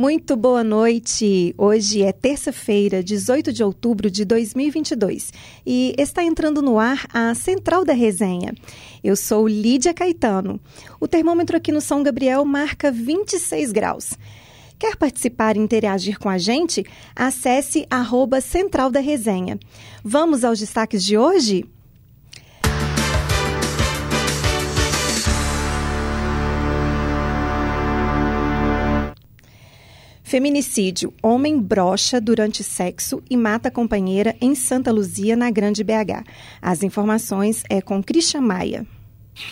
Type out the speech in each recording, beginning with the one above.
Muito boa noite. Hoje é terça-feira, 18 de outubro de 2022 e está entrando no ar a Central da Resenha. Eu sou Lídia Caetano. O termômetro aqui no São Gabriel marca 26 graus. Quer participar e interagir com a gente? Acesse arroba Central da Resenha. Vamos aos destaques de hoje? Feminicídio. Homem brocha durante sexo e mata companheira em Santa Luzia, na Grande BH. As informações é com Christian Maia.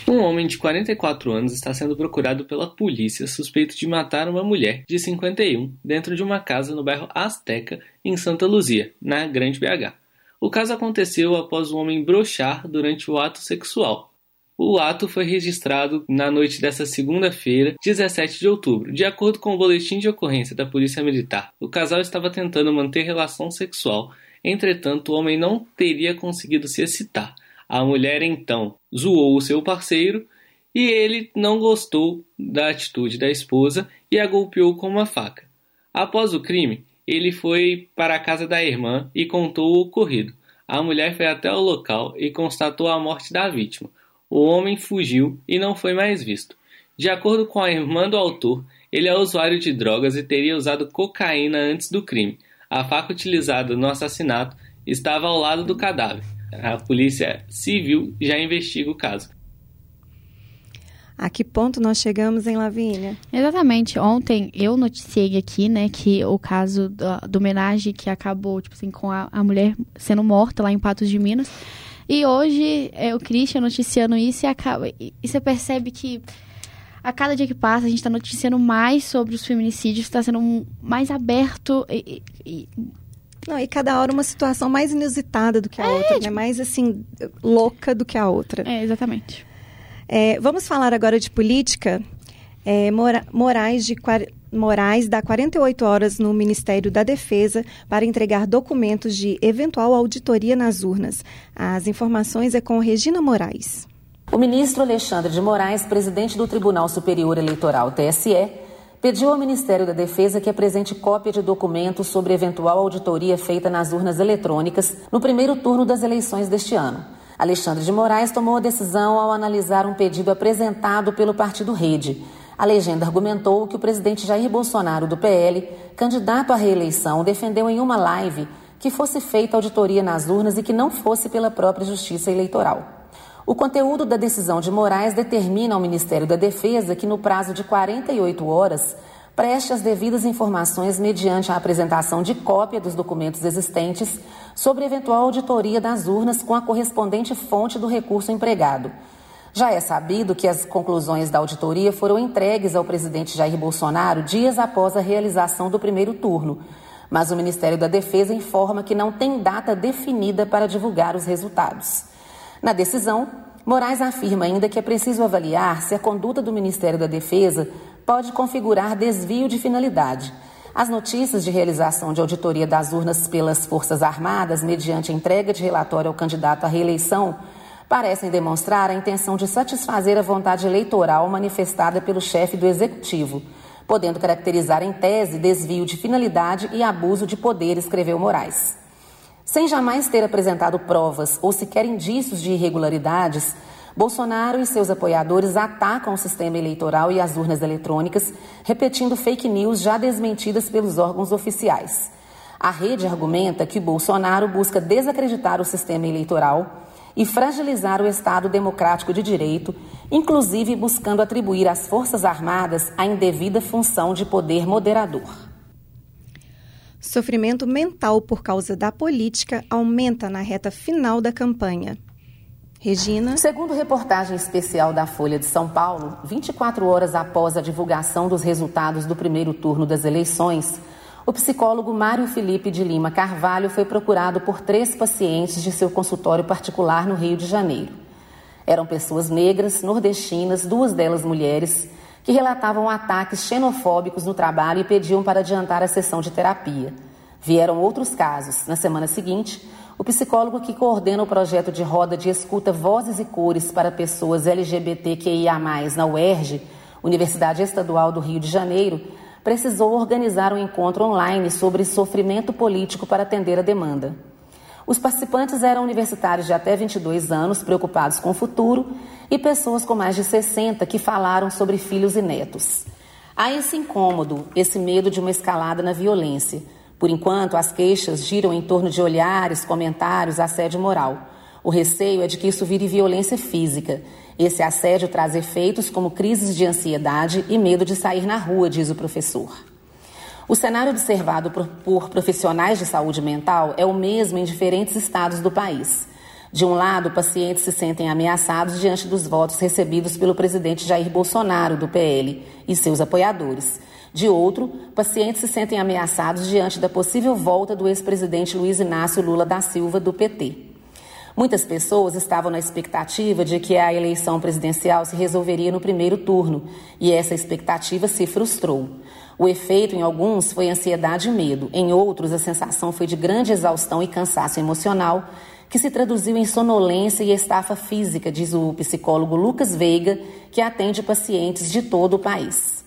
Um homem de 44 anos está sendo procurado pela polícia suspeito de matar uma mulher de 51 dentro de uma casa no bairro Azteca, em Santa Luzia, na Grande BH. O caso aconteceu após o homem brochar durante o ato sexual. O ato foi registrado na noite desta segunda-feira, 17 de outubro. De acordo com o boletim de ocorrência da Polícia Militar, o casal estava tentando manter relação sexual, entretanto, o homem não teria conseguido se excitar. A mulher então zoou o seu parceiro e ele não gostou da atitude da esposa e a golpeou com uma faca. Após o crime, ele foi para a casa da irmã e contou o ocorrido. A mulher foi até o local e constatou a morte da vítima. O homem fugiu e não foi mais visto. De acordo com a irmã do autor, ele é usuário de drogas e teria usado cocaína antes do crime. A faca utilizada no assassinato estava ao lado do cadáver. A polícia civil já investiga o caso. A que ponto nós chegamos em Lavínia? Exatamente. Ontem eu noticiei aqui, né, que o caso do, do homenagem que acabou, tipo assim, com a, a mulher sendo morta lá em Patos de Minas. E hoje é o Christian noticiando isso e, acaba, e você percebe que a cada dia que passa a gente está noticiando mais sobre os feminicídios, está sendo mais aberto e, e, não, e cada hora uma situação mais inusitada do que a é, outra, né? tipo... né? Mais assim, louca do que a outra. É, exatamente. É, vamos falar agora de política. É, Mora Moraes de Moraes dá 48 horas no Ministério da Defesa para entregar documentos de eventual auditoria nas urnas. As informações é com Regina Moraes. O ministro Alexandre de Moraes, presidente do Tribunal Superior Eleitoral, TSE, pediu ao Ministério da Defesa que apresente cópia de documentos sobre eventual auditoria feita nas urnas eletrônicas no primeiro turno das eleições deste ano. Alexandre de Moraes tomou a decisão ao analisar um pedido apresentado pelo partido Rede a legenda argumentou que o presidente Jair Bolsonaro, do PL, candidato à reeleição, defendeu em uma live que fosse feita auditoria nas urnas e que não fosse pela própria Justiça Eleitoral. O conteúdo da decisão de Moraes determina ao Ministério da Defesa que, no prazo de 48 horas, preste as devidas informações mediante a apresentação de cópia dos documentos existentes sobre eventual auditoria das urnas com a correspondente fonte do recurso empregado já é sabido que as conclusões da auditoria foram entregues ao presidente Jair Bolsonaro dias após a realização do primeiro turno, mas o Ministério da Defesa informa que não tem data definida para divulgar os resultados. Na decisão, Moraes afirma ainda que é preciso avaliar se a conduta do Ministério da Defesa pode configurar desvio de finalidade. As notícias de realização de auditoria das urnas pelas Forças Armadas, mediante entrega de relatório ao candidato à reeleição, parecem demonstrar a intenção de satisfazer a vontade eleitoral manifestada pelo chefe do executivo, podendo caracterizar em tese desvio de finalidade e abuso de poder, escreveu Moraes. Sem jamais ter apresentado provas ou sequer indícios de irregularidades, Bolsonaro e seus apoiadores atacam o sistema eleitoral e as urnas eletrônicas, repetindo fake news já desmentidas pelos órgãos oficiais. A rede argumenta que Bolsonaro busca desacreditar o sistema eleitoral e fragilizar o Estado democrático de direito, inclusive buscando atribuir às Forças Armadas a indevida função de poder moderador. Sofrimento mental por causa da política aumenta na reta final da campanha. Regina. Segundo reportagem especial da Folha de São Paulo, 24 horas após a divulgação dos resultados do primeiro turno das eleições, o psicólogo Mário Felipe de Lima Carvalho foi procurado por três pacientes de seu consultório particular no Rio de Janeiro. Eram pessoas negras, nordestinas, duas delas mulheres, que relatavam ataques xenofóbicos no trabalho e pediam para adiantar a sessão de terapia. Vieram outros casos. Na semana seguinte, o psicólogo que coordena o projeto de roda de escuta Vozes e Cores para pessoas LGBTQIA, na UERJ, Universidade Estadual do Rio de Janeiro, precisou organizar um encontro online sobre sofrimento político para atender a demanda. Os participantes eram universitários de até 22 anos, preocupados com o futuro, e pessoas com mais de 60 que falaram sobre filhos e netos. Há esse incômodo, esse medo de uma escalada na violência. Por enquanto, as queixas giram em torno de olhares, comentários, assédio moral. O receio é de que isso vire violência física. Esse assédio traz efeitos como crises de ansiedade e medo de sair na rua, diz o professor. O cenário observado por, por, profissionais de saúde mental é o mesmo em diferentes estados do país. De um lado, pacientes se sentem ameaçados diante dos votos recebidos pelo presidente Jair Bolsonaro, do PL, e seus apoiadores. De outro, pacientes se sentem ameaçados diante da possível volta do ex-presidente Luiz Inácio Lula da Silva, do PT. Muitas pessoas estavam na expectativa de que a eleição presidencial se resolveria no primeiro turno, e essa expectativa se frustrou. O efeito em alguns foi ansiedade e medo, em outros, a sensação foi de grande exaustão e cansaço emocional, que se traduziu em sonolência e estafa física, diz o psicólogo Lucas Veiga, que atende pacientes de todo o país.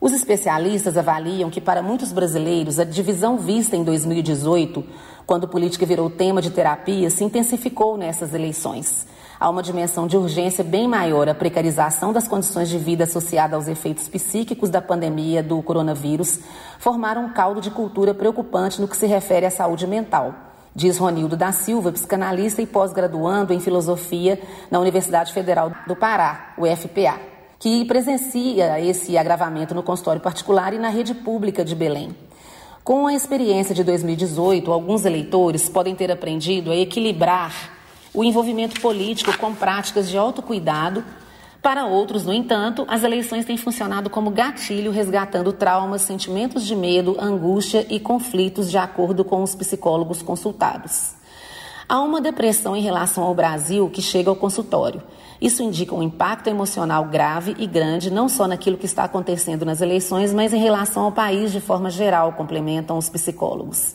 Os especialistas avaliam que, para muitos brasileiros, a divisão vista em 2018, quando política virou tema de terapia, se intensificou nessas eleições. Há uma dimensão de urgência bem maior a precarização das condições de vida associada aos efeitos psíquicos da pandemia do coronavírus, formaram um caldo de cultura preocupante no que se refere à saúde mental diz Ronildo da Silva, psicanalista e pós-graduando em filosofia na Universidade Federal do Pará, UFPA, que presencia esse agravamento no consultório particular e na rede pública de Belém. Com a experiência de 2018, alguns eleitores podem ter aprendido a equilibrar o envolvimento político com práticas de autocuidado para outros, no entanto, as eleições têm funcionado como gatilho, resgatando traumas, sentimentos de medo, angústia e conflitos, de acordo com os psicólogos consultados. Há uma depressão em relação ao Brasil que chega ao consultório. Isso indica um impacto emocional grave e grande, não só naquilo que está acontecendo nas eleições, mas em relação ao país de forma geral, complementam os psicólogos.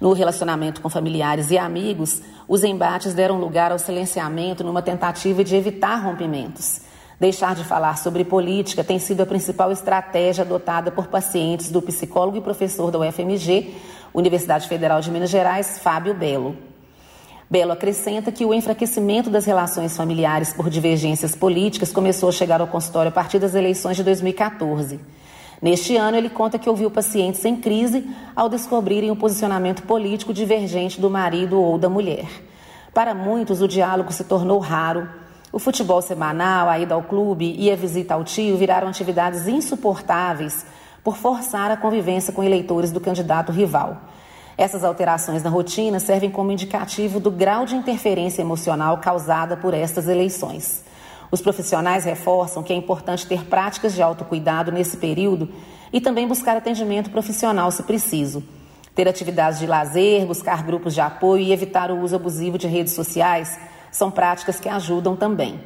No relacionamento com familiares e amigos, os embates deram lugar ao silenciamento numa tentativa de evitar rompimentos. Deixar de falar sobre política tem sido a principal estratégia adotada por pacientes do psicólogo e professor da UFMG, Universidade Federal de Minas Gerais, Fábio Belo. Belo acrescenta que o enfraquecimento das relações familiares por divergências políticas começou a chegar ao consultório a partir das eleições de 2014. Neste ano, ele conta que ouviu pacientes em crise ao descobrirem um posicionamento político divergente do marido ou da mulher. Para muitos, o diálogo se tornou raro o futebol semanal, a ida ao clube e a visita ao tio viraram atividades insuportáveis por forçar a convivência com eleitores do candidato rival. Essas alterações na rotina servem como indicativo do grau de interferência emocional causada por estas eleições. Os profissionais reforçam que é importante ter práticas de autocuidado nesse período e também buscar atendimento profissional se preciso. Ter atividades de lazer, buscar grupos de apoio e evitar o uso abusivo de redes sociais são práticas que ajudam também.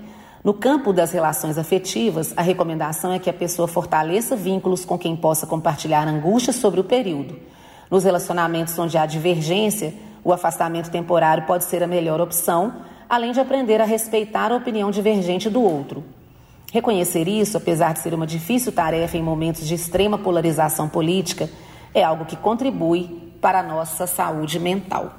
No campo das relações afetivas, a recomendação é que a pessoa fortaleça vínculos com quem possa compartilhar angústias sobre o período. Nos relacionamentos onde há divergência, o afastamento temporário pode ser a melhor opção, além de aprender a respeitar a opinião divergente do outro. Reconhecer isso, apesar de ser uma difícil tarefa em momentos de extrema polarização política, é algo que contribui para a nossa saúde mental.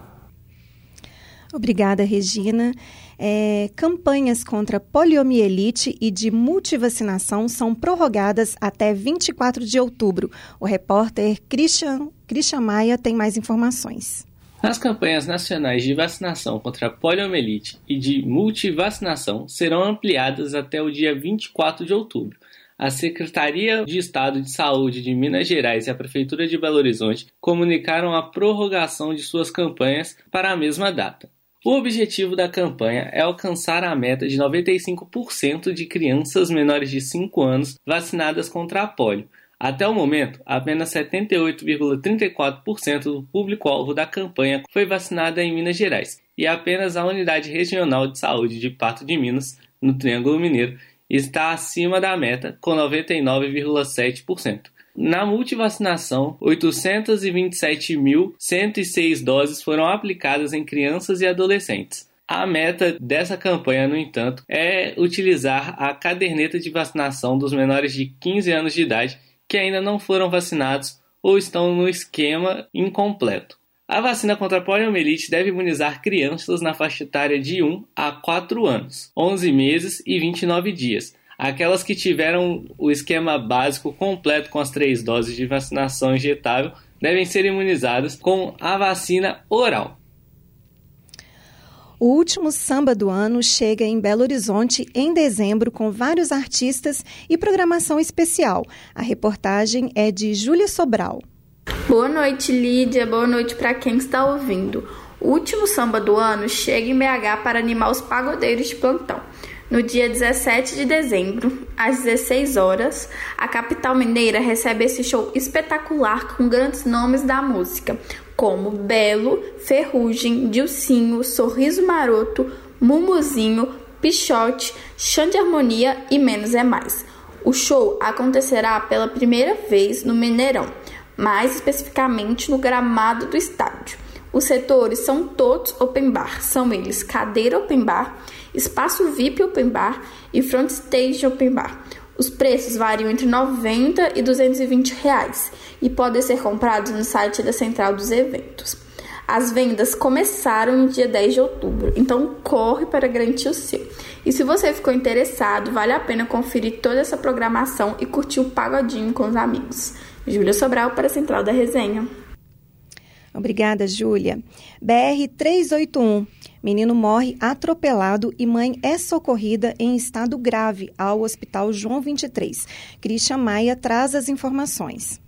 Obrigada, Regina. É, campanhas contra poliomielite e de multivacinação são prorrogadas até 24 de outubro. O repórter Christian, Christian Maia tem mais informações. As campanhas nacionais de vacinação contra a poliomielite e de multivacinação serão ampliadas até o dia 24 de outubro. A Secretaria de Estado de Saúde de Minas Gerais e a Prefeitura de Belo Horizonte comunicaram a prorrogação de suas campanhas para a mesma data. O objetivo da campanha é alcançar a meta de 95% de crianças menores de 5 anos vacinadas contra a polio. Até o momento, apenas 78,34% do público-alvo da campanha foi vacinada em Minas Gerais, e apenas a Unidade Regional de Saúde de Pato de Minas, no Triângulo Mineiro, está acima da meta, com 99,7%. Na multivacinação, 827.106 doses foram aplicadas em crianças e adolescentes. A meta dessa campanha, no entanto, é utilizar a caderneta de vacinação dos menores de 15 anos de idade que ainda não foram vacinados ou estão no esquema incompleto. A vacina contra a poliomielite deve imunizar crianças na faixa etária de 1 a 4 anos, 11 meses e 29 dias. Aquelas que tiveram o esquema básico completo com as três doses de vacinação injetável devem ser imunizadas com a vacina oral. O último samba do ano chega em Belo Horizonte em dezembro com vários artistas e programação especial. A reportagem é de Júlia Sobral. Boa noite, Lídia. Boa noite para quem está ouvindo. O último samba do ano chega em BH para animar os pagodeiros de plantão. No dia 17 de dezembro, às 16 horas, a capital mineira recebe esse show espetacular com grandes nomes da música, como Belo, Ferrugem, Dilcinho, Sorriso Maroto, Mumuzinho, Pichote, Chão de Harmonia e Menos é Mais. O show acontecerá pela primeira vez no Mineirão, mais especificamente no gramado do estádio. Os setores são todos open bar, são eles cadeira open bar, espaço VIP open bar e front stage open bar. Os preços variam entre 90 e 220 reais e podem ser comprados no site da Central dos Eventos. As vendas começaram no dia 10 de outubro, então corre para garantir o seu. E se você ficou interessado, vale a pena conferir toda essa programação e curtir o pagodinho com os amigos. Júlia Sobral para a Central da Resenha. Obrigada, Júlia. BR 381. Menino morre atropelado e mãe é socorrida em estado grave ao Hospital João 23. Christian Maia traz as informações.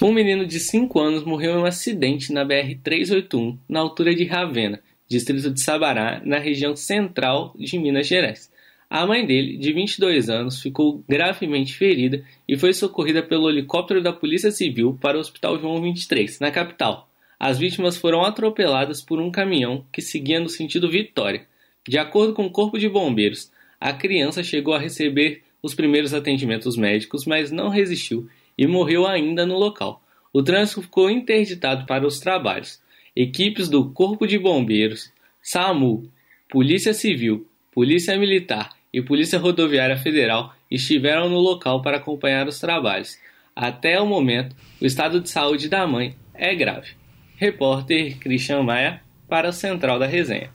Um menino de 5 anos morreu em um acidente na BR 381, na altura de Ravena, distrito de Sabará, na região central de Minas Gerais. A mãe dele, de 22 anos, ficou gravemente ferida e foi socorrida pelo helicóptero da Polícia Civil para o Hospital João 23, na capital. As vítimas foram atropeladas por um caminhão que seguia no sentido Vitória. De acordo com o Corpo de Bombeiros, a criança chegou a receber os primeiros atendimentos médicos, mas não resistiu e morreu ainda no local. O trânsito ficou interditado para os trabalhos. Equipes do Corpo de Bombeiros, SAMU, Polícia Civil, Polícia Militar e Polícia Rodoviária Federal estiveram no local para acompanhar os trabalhos. Até o momento, o estado de saúde da mãe é grave. Repórter Christian Maia para o Central da Resenha.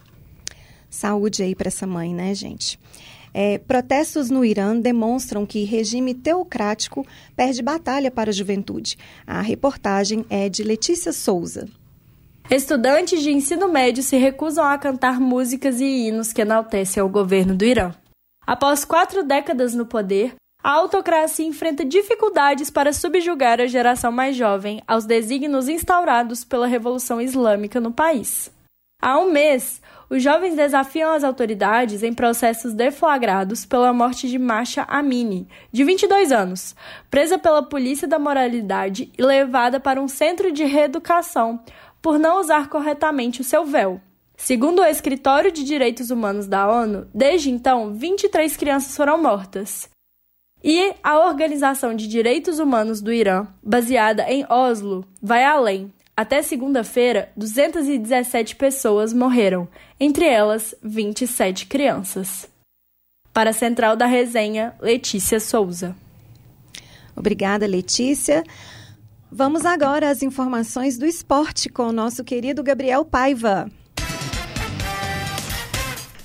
Saúde aí para essa mãe, né, gente? É, protestos no Irã demonstram que regime teocrático perde batalha para a juventude. A reportagem é de Letícia Souza. Estudantes de ensino médio se recusam a cantar músicas e hinos que enaltecem o governo do Irã. Após quatro décadas no poder, a autocracia enfrenta dificuldades para subjugar a geração mais jovem aos desígnios instaurados pela Revolução Islâmica no país. Há um mês, os jovens desafiam as autoridades em processos deflagrados pela morte de Masha Amini, de 22 anos, presa pela polícia da moralidade e levada para um centro de reeducação por não usar corretamente o seu véu. Segundo o Escritório de Direitos Humanos da ONU, desde então, 23 crianças foram mortas. E a Organização de Direitos Humanos do Irã, baseada em Oslo, vai além. Até segunda-feira, 217 pessoas morreram, entre elas 27 crianças. Para a Central da Resenha, Letícia Souza. Obrigada, Letícia. Vamos agora às informações do esporte com o nosso querido Gabriel Paiva.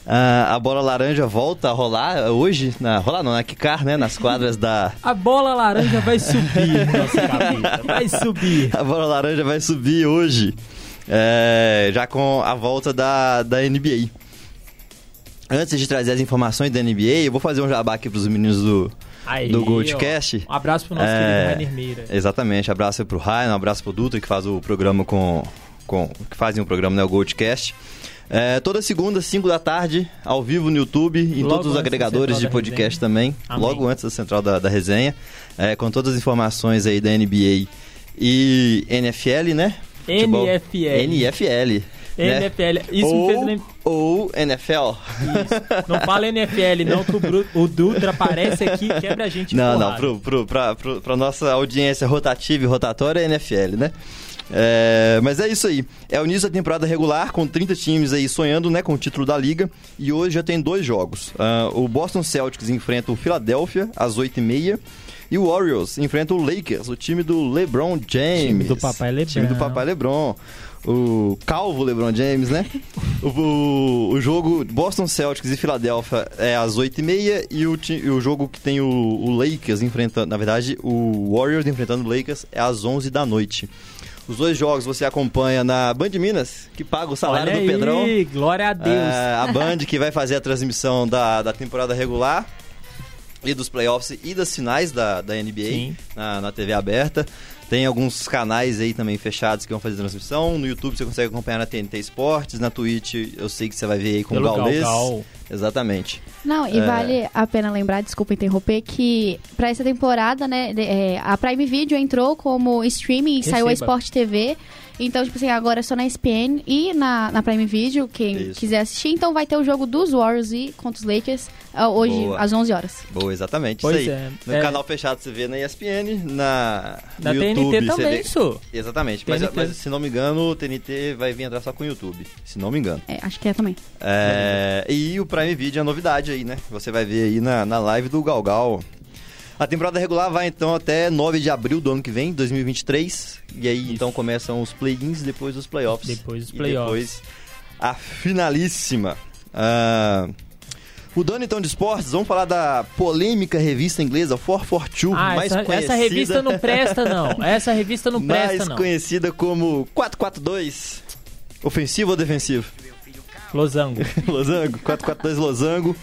Uh, a bola laranja volta a rolar hoje, na, rolar não, na quicar, né, nas quadras da... A bola laranja vai subir, nossa vai subir. A bola laranja vai subir hoje, é, já com a volta da, da NBA. Antes de trazer as informações da NBA, eu vou fazer um jabá aqui para os meninos do, Aí, do Goldcast. Um abraço pro nosso é, querido Rainer Meira. Exatamente, abraço pro Rainer, um abraço pro Dutra, que faz o programa com... com que fazem o programa, né, o Goldcast. É, toda segunda, 5 da tarde, ao vivo no YouTube, em Logo todos os agregadores de podcast também. Amém. Logo antes da central da, da resenha. É, com todas as informações aí da NBA e NFL, né? NFL. NFL. Né? NFL. Isso ou, me fez lembrar. Ou NFL. Isso. Não fala NFL, não, que o, Bru... o Dutra aparece aqui e quebra a gente Não, não, pro, pro, pra, pro, pra nossa audiência rotativa e rotatória é NFL, né? É, mas é isso aí. É o início da temporada regular, com 30 times aí sonhando né, com o título da liga. E hoje já tem dois jogos. Uh, o Boston Celtics enfrenta o Philadelphia às 8h30. E o Warriors enfrenta o Lakers, o time do LeBron James. Time do papai LeBron. Time do papai LeBron. O calvo LeBron James, né? o, o, o, jogo Boston Celtics e Philadelphia é às 8h30 e o, e o jogo que tem o, o Lakers enfrentando, na verdade, o Warriors enfrentando o Lakers é às 11 da noite. Os dois jogos você acompanha na Band Minas, que paga o salário Olha do Pedrão. Aí, glória a Deus. É, a Band que vai fazer a transmissão da, da temporada regular e dos playoffs e das finais da, da NBA na, na TV aberta. Tem alguns canais aí também fechados que vão fazer transmissão. No YouTube você consegue acompanhar na TNT Esportes, na Twitch eu sei que você vai ver aí com Pelo o Gaules. Gal, Gal. Exatamente. Não, e É. vale a pena lembrar, desculpa interromper, que pra essa temporada, né, é, a Prime Video entrou como streaming e saiu a. Sport TV. Então, tipo assim, agora é só na ESPN e na, na Prime Video, quem Isso. quiser assistir. Então vai ter o jogo dos Warriors e contra os Lakers ah, hoje, Boa. às 11 horas. Boa, exatamente. Pois isso aí. é. No É. canal fechado você vê na ESPN, na, Na no TNT YouTube também, vê. isso. Exatamente. Mas, mas se não me engano, o TNT vai vir entrar só com o YouTube. Se não me engano. É, acho que é também. É, e o Prime Video é novidade aí, né? Você vai ver aí na, na live do Galgal. A temporada regular vai então até 9 de abril do ano que vem, 2023. E aí Isso. então começam os play-ins depois os playoffs. Depois dos E playoffs. depois a finalíssima. Ah, mudando então de esportes, vamos falar da polêmica revista inglesa 442, Ah, mais essa, conhecida, essa revista não presta, não. Essa revista não mais presta, não. conhecida como 442. Ofensivo ou defensivo? Losango. Losango, 442 Losango,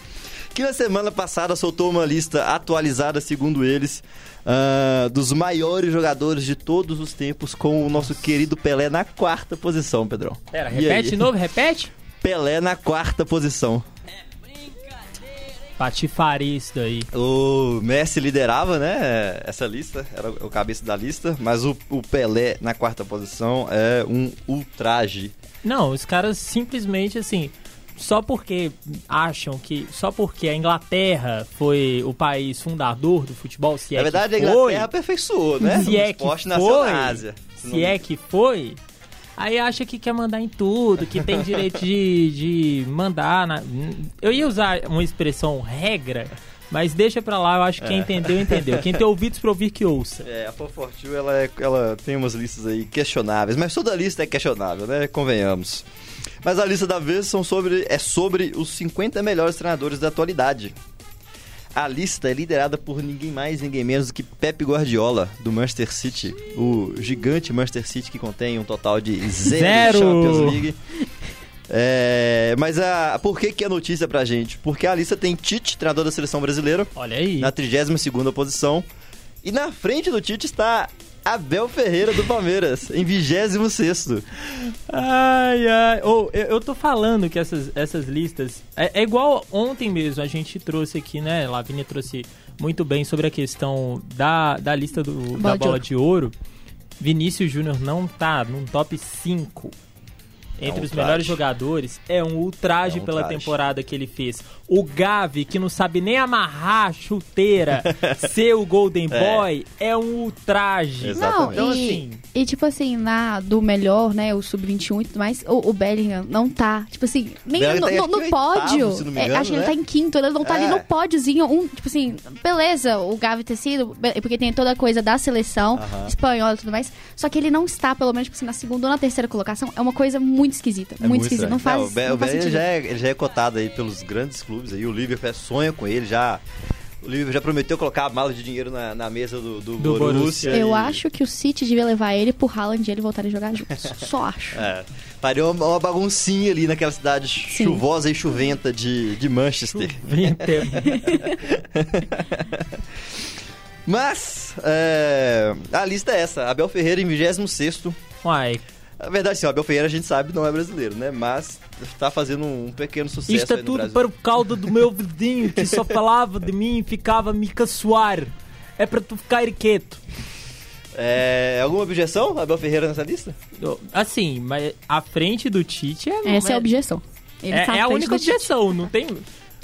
que na semana passada soltou uma lista atualizada, segundo eles, ah, dos maiores jogadores de todos os tempos, com o nosso querido Pelé na quarta posição, Pedrão. Pera, E repete aí? de novo, repete. Pelé na quarta posição. Patifaria isso daí. O Messi liderava, né, essa lista, era o cabeça da lista, mas o, o Pelé na quarta posição é um ultraje. Não, os caras simplesmente assim, só porque acham que. Só porque a Inglaterra foi o país fundador do futebol, se é na verdade, a que Inglaterra foi, aperfeiçou, né? se o é que esporte nasceu foi, na Ásia. se é que foi, aí acha que quer mandar em tudo, que tem direito de, de mandar. Na... Eu ia usar uma expressão regra, mas deixa pra lá, eu acho que quem entendeu, entendeu. Quem tem ouvidos pra ouvir, que ouça. É, a Fofortil, ela, é- ela tem umas listas aí questionáveis, mas toda lista é questionável, né? Convenhamos. Mas a lista da vez são sobre, é sobre os 50 melhores treinadores da atualidade. A lista é liderada por ninguém mais, ninguém menos do que Pep Guardiola, do Manchester City. O gigante Manchester City que contém um total de zero, Zero! Champions League. É, mas a, por que, que é notícia pra gente? Porque a lista tem Tite, treinador da seleção brasileira, Olha aí. na 32ª posição. E na frente do Tite está Abel Ferreira do Palmeiras, em 26º. Ai, ai. Ô, eu, eu tô falando que essas, essas listas. É, é igual ontem mesmo, a gente trouxe aqui, né? Lavínia trouxe muito bem sobre a questão da, da lista do, da Bola de bola ouro. de ouro. Vinícius Júnior não tá num top 5 É entre um os melhores jogadores. É um ultraje É um pela ultraje. temporada que ele fez. O Gavi, que não sabe nem amarrar a chuteira, ser o Golden É. Boy, é um ultraje. Exatamente. Não, Então, e, assim- e tipo assim, na do melhor, né, o sub-21 e tudo mais, o, o Bellingham não tá, tipo assim, nem no, tá, no- no pódio. oitavo, É, engano, acho que ele né? tá em quinto, ele não tá ali É. no pódiozinho, um, tipo assim, beleza, o Gavi ter sido, porque tem toda a coisa da seleção Aham. espanhola e tudo mais, só que ele não está, pelo menos, tipo assim, na segunda ou na terceira colocação, é uma coisa muito esquisita, É muito, esquisita, não faz, o Be- não o faz Bellingham já é, ele já é cotado aí pelos grandes clubes aí. O Liverpool sonha com ele, já... O Liverpool já prometeu colocar a mala de dinheiro na, na mesa do, do, Do Borussia. Borussia. Eu e- acho que o City devia levar ele pro Haaland e ele voltar a jogar juntos. Só acho. É, faria uma, uma baguncinha ali naquela cidade chuvosa e chuventa de, de Manchester. Vinter. Mas, é, a lista é essa. Abel Ferreira em 26º. Uai, Na verdade, sim, o Abel Ferreira a gente sabe não é brasileiro, né? Mas tá fazendo um pequeno sucesso Isto é aí no tudo Brasil. para o caldo do meu vizinho que só falava de mim e ficava a me caçoar. É para tu ficar quieto. É, alguma objeção, Abel Ferreira, nessa lista? Assim, mas a frente do Tite é. Essa é a objeção. Ele é, tá à é a única objeção, não tem.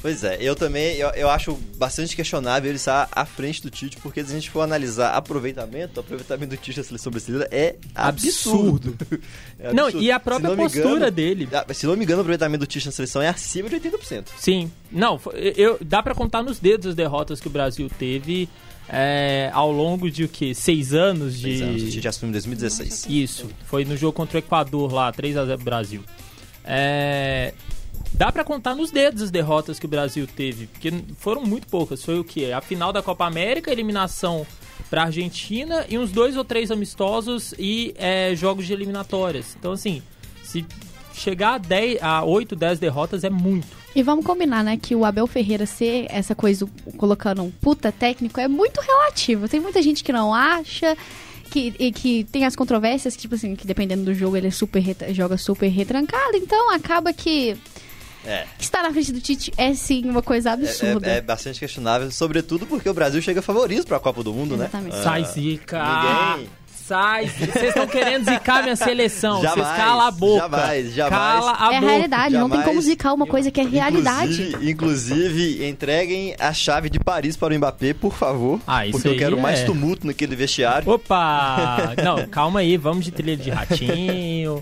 Pois é, eu também eu, eu acho bastante questionável ele estar à frente do Tite, porque se a gente for analisar aproveitamento, o aproveitamento do Tite na seleção brasileira é absurdo. absurdo. é não, absurdo. e a própria postura engano, dele. Ah, se não me engano, o aproveitamento do Tite na seleção é acima de 80%. Sim. Não, eu, dá para contar nos dedos as derrotas que o Brasil teve é, ao longo de o que? Seis anos de. Seis anos, a gente assumiu em 2016. Isso. Foi no jogo contra o Equador lá, 3x0 Brasil. É, Dá para contar nos dedos as derrotas que o Brasil teve, porque foram muito poucas. Foi o que? A final da Copa América, eliminação para Argentina e uns dois ou três amistosos e é, jogos de eliminatórias. Então, assim, se chegar a, 10, a 8, 10 derrotas é muito. E vamos combinar, né, que o Abel Ferreira ser essa coisa, colocando um puta técnico, é muito relativo. Tem muita gente que não acha, que, e que tem as controvérsias, que, tipo assim, que dependendo do jogo ele é super joga super retrancado, então acaba que é. Estar na frente do Tite é sim uma coisa absurda. É, é, é bastante questionável, sobretudo porque o Brasil chega favorito para a Copa do Mundo, Exatamente. né? Sai zica! Ninguém sai. Vocês estão querendo zicar minha seleção. Vocês cala a boca. Jamais, jamais. Cala a é boca. realidade, jamais. não tem como zicar uma coisa que é realidade. Inclusive, inclusive, entreguem a chave de Paris para o Mbappé, por favor. Ah, isso Porque eu quero é. mais tumulto naquele vestiário. Opa! Não, calma aí, vamos de trilha de ratinho.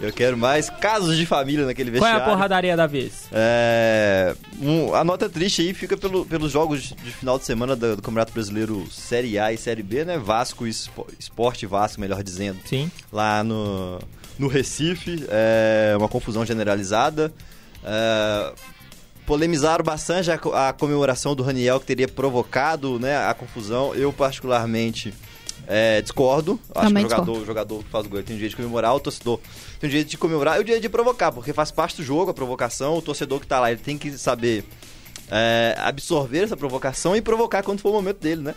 Eu quero mais casos de família naquele vestiário. Qual é a porradaria da vez? É, um, a nota triste aí fica pelo, pelos jogos de final de semana do, do, Campeonato Brasileiro Série A e Série B, né? Vasco e Esporte Vasco, melhor dizendo. Sim. Lá no, no Recife. É uma confusão generalizada. É, polemizaram bastante a, a, comemoração do Raniel que teria provocado né, a confusão. Eu, particularmente é, discordo. Acho Também que o jogador, o jogador que faz o gol tem um direito de comemorar, o torcedor tem um direito de comemorar e o direito de provocar, porque faz parte do jogo a provocação. O torcedor que tá lá, ele tem que saber é, absorver essa provocação e provocar quando for o momento dele, né?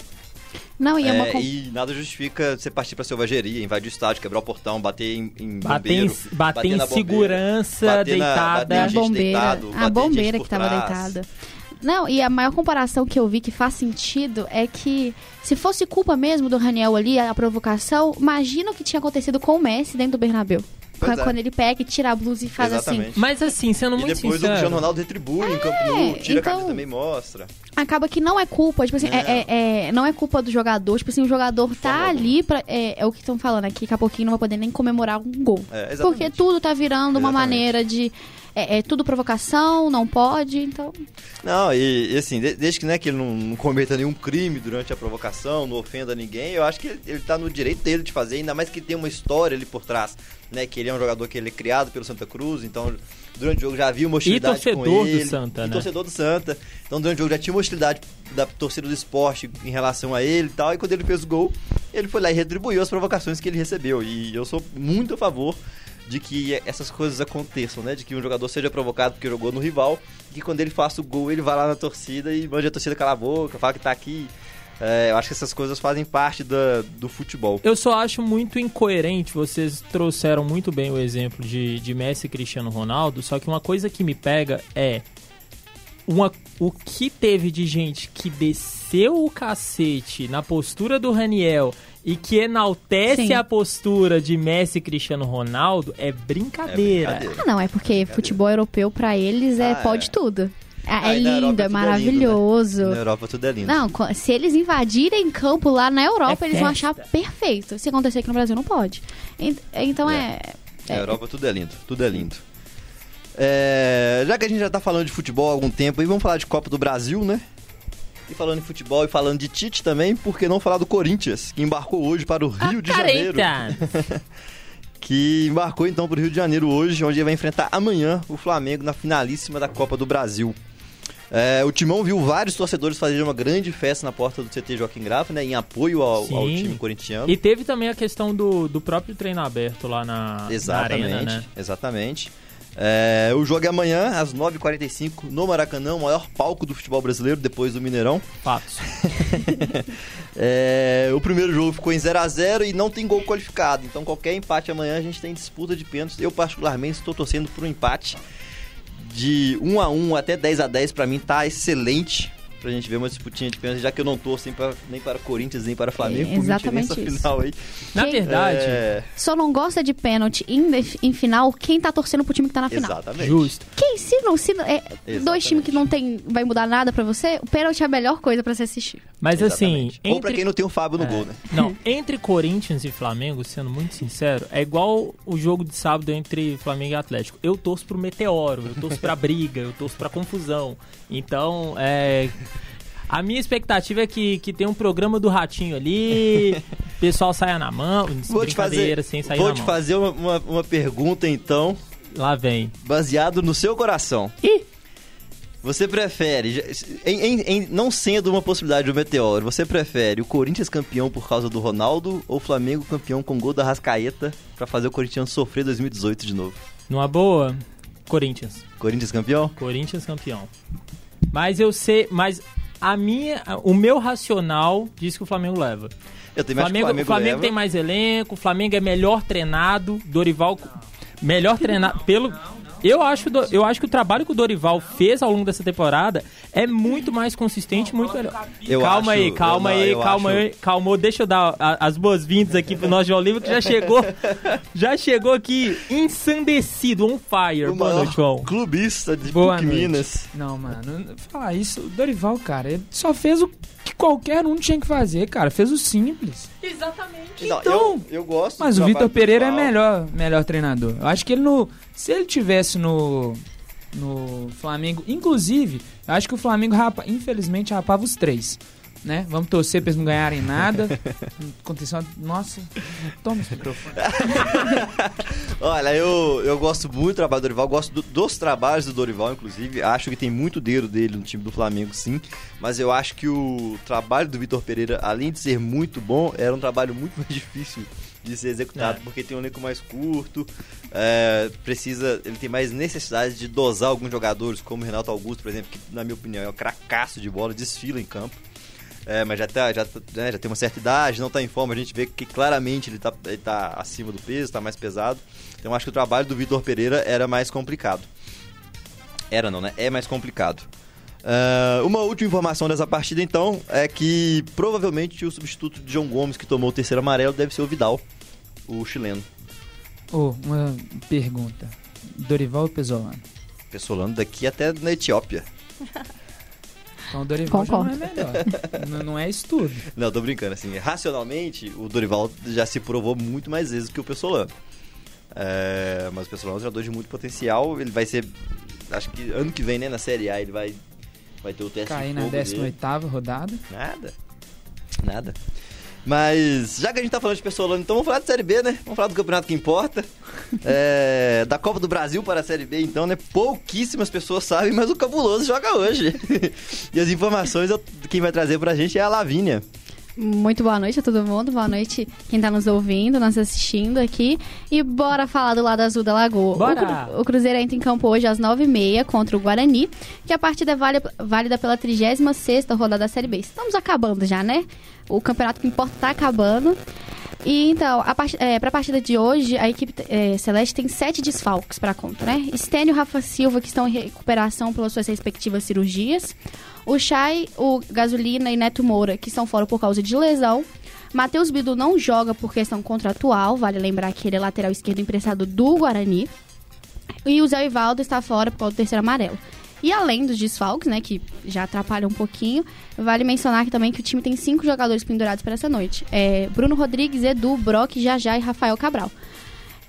Não, e, é uma... É, e nada justifica você partir pra selvageria, invadir o estádio, quebrar o portão, bater em, em bater bombeiro, em, bater, bater em segurança bater deitada. Na, bater a bombeira, deitado, a bombeira que tava deitada. Não, e a maior comparação que eu vi que faz sentido é que se fosse culpa mesmo do Raniel ali, a provocação, imagina o que tinha acontecido com o Messi dentro do Bernabéu. Pois quando é. ele pega e tira a blusa e faz assim. Exatamente. assim. Mas assim, sendo e muito sincero... depois o Cristiano Ronaldo retribui é, em campo nu, tira então, a camisa também mostra. Acaba que não é culpa, tipo assim, é. É, é, não é culpa do jogador. Tipo assim, o jogador tá ali pra... É, é o que estão falando aqui, daqui a pouquinho não vai poder nem comemorar um gol. É, porque tudo tá virando exatamente. uma maneira de é, é, tudo provocação, não pode, então. Não, e, e assim, desde que, né, que ele não, não, cometa nenhum crime durante a provocação, não ofenda ninguém, eu acho que ele, ele tá no direito dele de fazer, ainda mais que tem uma história ali por trás, né? Que ele é um jogador que ele é criado pelo Santa Cruz, então durante o jogo já havia uma hostilidade e torcedor com ele. Do Santa, e né? torcedor do Santa. Então durante o jogo já tinha uma hostilidade da torcida do esporte em relação a ele e tal. E quando ele fez o gol, ele foi lá e retribuiu as provocações que ele recebeu. E eu sou muito a favor de que essas coisas aconteçam, né? De que um jogador seja provocado porque jogou no rival, e que quando ele faça o gol, ele vai lá na torcida e mande a torcida calar a boca, fala que tá aqui. É, eu acho que essas coisas fazem parte do futebol. Eu só acho muito incoerente, vocês trouxeram muito bem o exemplo de, de Messi e Cristiano Ronaldo, só que uma coisa que me pega é uma, o que teve de gente que desceu o cacete na postura do Raniel e que enaltece Sim. a postura de Messi e Cristiano Ronaldo é brincadeira. É brincadeira. Ah, não, é porque futebol europeu para eles é ah, pode é. tudo. É, ah, é lindo, é, é maravilhoso. É lindo, né? Na Europa tudo é lindo. Não, se eles invadirem campo lá na Europa, é eles vão achar perfeito. Se acontecer aqui no Brasil, não pode. Então é. Na Europa tudo é lindo, tudo é lindo. Já que a gente já tá falando de futebol há algum tempo, aí vamos falar de Copa do Brasil, né? E falando em futebol e falando de Tite também, por que não falar do Corinthians, que embarcou hoje para o Rio de Janeiro? que embarcou então para o Rio de Janeiro hoje, onde ele vai enfrentar amanhã o Flamengo na finalíssima da Copa do Brasil. É, o Timão viu vários torcedores fazerem uma grande festa na porta do CT Joaquim Grafa, né, em apoio ao, ao, time corintiano. E teve também a questão do, do próprio treino aberto lá na, exatamente, na arena, né? Exatamente. É, o jogo é amanhã, às 9h45, no Maracanã, o maior palco do futebol brasileiro, depois do Mineirão. Fatos. é, o primeiro jogo ficou em 0x0 e não tem gol qualificado. Então, qualquer empate amanhã a gente tem disputa de pênaltis. Eu, particularmente, estou torcendo por um empate de 1 a 1 até 10 a 10 para mim tá excelente. Pra gente ver uma disputinha de pênalti, já que eu não torço nem para, nem para Corinthians, nem para Flamengo, É, exatamente nessa isso. final aí. Na Quem- verdade, É, Só não gosta de pênalti em, em final quem tá torcendo pro time que tá na final. exatamente. justo. Quem, se não, se não- é, Exatamente. dois times que não tem, vai mudar nada pra você, o pênalti é a melhor coisa pra se assistir. Mas assim, Exatamente. Ou pra entre- quem não tem o Fábio no É. gol, né? Não, entre Corinthians e Flamengo, sendo muito sincero, é igual o jogo de sábado entre Flamengo e Atlético. Eu torço pro meteoro, eu torço pra briga, eu torço pra confusão. Então, é. A minha expectativa é que, que tenha um programa do Ratinho ali, o pessoal saia na mão, Vou te fazer, sem sair vou na te mão. fazer uma, uma, uma pergunta, então, Lá vem. baseado no seu coração. Ih! Você prefere, em, em- em- não sendo uma possibilidade do Meteoro, você prefere o Corinthians campeão por causa do Ronaldo ou o Flamengo campeão com gol da Rascaeta pra fazer o Corinthians sofrer 2018 de novo? Numa boa, Corinthians. Corinthians campeão? Corinthians campeão. Mas eu sei, mas a minha, o meu racional diz que o Flamengo leva. Eu que Flamengo, o Flamengo, o Flamengo leva. tem mais elenco, o Flamengo é melhor treinado, Dorival melhor treinado pelo eu acho, do- eu acho que o trabalho que o Dorival fez ao longo dessa temporada é muito mais consistente, muito melhor. Eu calma acho- aí, calma eu aí, eu calma acho- aí, calma. Deixa eu dar a- as boas-vindas aqui pro nosso João Oliva, que já chegou, já chegou aqui ensandecido, on fire. O Boa maior noite, João. clubista de Boa PUC noite. Minas. Não, mano, falar isso, o Dorival, cara, ele só fez o que qualquer um tinha que fazer, cara. Fez o simples. Não, Então, eu, eu gosto Mas o Vitor Pereira é melhor, melhor treinador. Eu acho que ele no. Se ele tivesse no. No Flamengo, inclusive, eu acho que o Flamengo, rapa, infelizmente, rapava os três. Né? Vamos torcer pra eles não ganharem nada. Aconteceu uma... Nossa, toma esse microfone. Olha, eu, eu gosto muito do trabalho do Dorival, gosto do- dos trabalhos do Dorival, inclusive. Acho que tem muito dedo dele no time do Flamengo, sim. Mas eu acho que o trabalho do Vitor Pereira, além de ser muito bom, era um trabalho muito mais difícil de ser executado, É. porque tem um elenco mais curto, é, precisa, ele tem mais necessidade de dosar alguns jogadores, como o Renato Augusto, por exemplo, que na minha opinião é um cracaço de bola, desfila em campo. É, mas já, tá, já, né, já tem uma certa idade, não tá em forma, a gente vê que claramente ele tá, ele tá acima do peso, tá mais pesado. Então acho que o trabalho do Vitor Pereira era mais complicado. Era não, né? É mais complicado. Ah, uma última informação dessa partida, então, é que provavelmente o substituto de João Gomes, que tomou o terceiro amarelo, deve ser o Vidal, o chileno. Ô, uma pergunta. Dorival ou Pesolano? Pessolano daqui até na Etiópia. Então o Dorival já não é melhor. não, não é isso tudo. Não, tô brincando, assim, racionalmente, o Dorival já se provou muito mais vezes que o Pessolano. É, mas o Pessolano é um jogador de muito potencial, ele vai ser, acho que ano que vem, né, na Série A, ele vai, vai ter o teste Cair de na fogo dele. 18ª rodada. Nada, nada. Mas, já que a gente tá falando de Pessolano, então vamos falar de Série B, né? Vamos falar do campeonato que importa. É, da Copa do Brasil para a Série B, então, né? Pouquíssimas pessoas sabem, mas o Cabuloso joga hoje. e as informações, quem vai trazer pra gente é a Lavínia. Muito boa noite a todo mundo, boa noite quem tá nos ouvindo, nos assistindo aqui. E bora falar do lado azul da Lagoa. Bora! O, Cru- o Cruzeiro entra em campo hoje às 9h30 contra o Guarani, que a partida é válida, pela 36ª rodada da Série B. Estamos acabando já, né? O campeonato que importa tá acabando. E então, a part... é, pra partida de hoje, a equipe é, Celeste tem sete desfalques pra conta, né? Stênio e Rafa Silva, que estão em recuperação pelas suas respectivas cirurgias. O Chay, o Gasolina e Neto Moura, que estão fora por causa de lesão. Matheus Bidu não joga por questão contratual, vale lembrar que ele é lateral esquerdo emprestado do Guarani. E o Zé Ivaldo está fora por causa do terceiro amarelo. E além dos desfalques, né, que já atrapalham um pouquinho, vale mencionar aqui também que o time tem cinco jogadores pendurados para essa noite. É Bruno Rodrigues, Edu, Brock, Jajá e Rafael Cabral.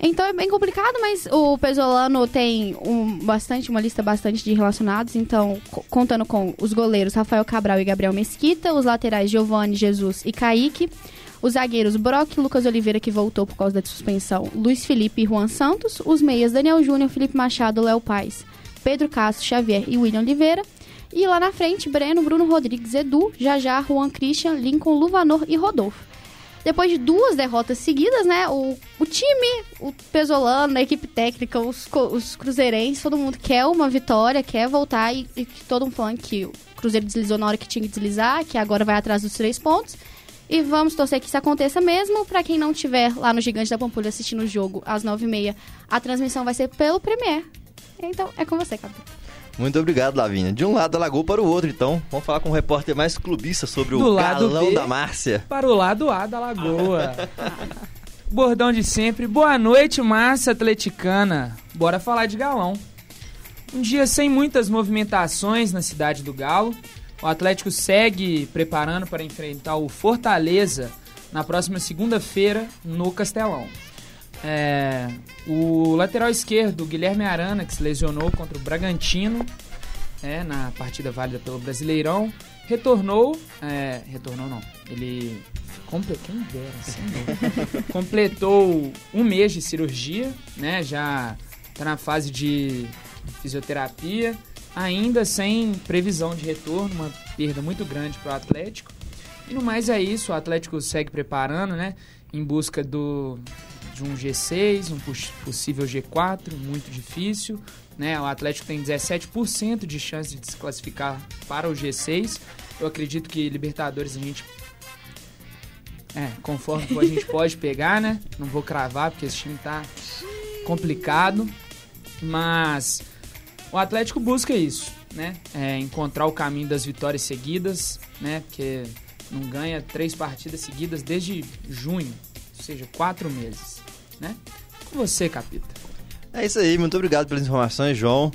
Então é bem complicado, mas o Pesolano tem um, bastante, uma lista bastante de relacionados. Então, co- contando com os goleiros Rafael Cabral e Gabriel Mesquita, os laterais Giovanni, Jesus e Kaique, os zagueiros Brock, Lucas Oliveira, que voltou por causa da suspensão, Luiz Felipe e Juan Santos, os meias Daniel Júnior, Felipe Machado, Léo Paz, Pedro Castro, Xavier e William Oliveira. E lá na frente, Breno, Bruno Rodrigues, Edu, Jajá, Juan Christian, Lincoln, Luvanor e Rodolfo. Depois de duas derrotas seguidas, né? O, o time, o Pesolano, a equipe técnica, os, os cruzeirenses, todo mundo quer uma vitória, quer voltar e, e todo mundo falando que o Cruzeiro deslizou na hora que tinha que deslizar, que agora vai atrás dos três pontos. E vamos torcer que isso aconteça mesmo. Pra quem não estiver lá no Gigante da Pampulha assistindo o jogo às nove e meia, a transmissão vai ser pelo Premier. Então, é com você, Cadu. Muito obrigado, Lavínia. De um lado da lagoa para o outro, então. Vamos falar com um repórter mais clubista sobre Do o lado galão B. da Márcia. Para o lado A da lagoa. Bordão de sempre. Boa noite, massa atleticana. Bora falar de galão. Um dia sem muitas movimentações na cidade do Galo. O Atlético segue preparando para enfrentar o Fortaleza na próxima segunda-feira no Castelão. É, o lateral esquerdo, Guilherme Arana, que se lesionou contra o Bragantino é, na partida válida pelo Brasileirão, retornou. é, retornou não. Ele comple- quem dera, senhor. completou um mês de cirurgia, né? Já tá na fase de fisioterapia, ainda sem previsão de retorno, uma perda muito grande para o Atlético. E no mais é isso, o Atlético segue preparando, né? Em busca do, de um G6, um pos- possível G4, muito difícil. Né? O Atlético tem 17% de chance de se classificar para o G6. Eu acredito que Libertadores a gente. É, conforme a gente pode pegar, né? Não vou cravar porque esse time tá complicado. Mas o Atlético busca isso, né? É, encontrar o caminho das vitórias seguidas, né? Porque não ganha três partidas seguidas desde junho, ou seja, quatro meses, né? Com você, Capita. É isso aí, muito obrigado pelas informações, João.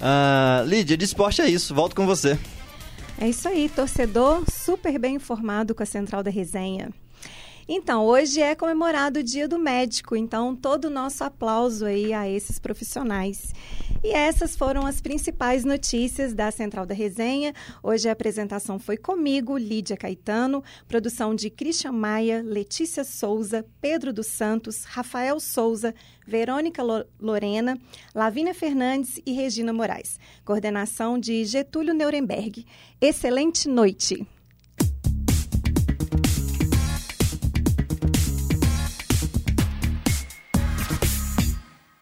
Ah, Lídia, de esporte é isso, volto com você. É isso aí, torcedor super bem informado com a Central da Resenha. Então, hoje é comemorado o Dia do Médico, então todo o nosso aplauso aí a esses profissionais. E essas foram as principais notícias da Central da Resenha. Hoje a apresentação foi comigo, Lídia Caetano, produção de Christian Maia, Letícia Souza, Pedro dos Santos, Rafael Souza, Verônica Lo- Lorena, Lavínia Fernandes e Regina Moraes. Coordenação de Getúlio Nuremberg. Excelente noite!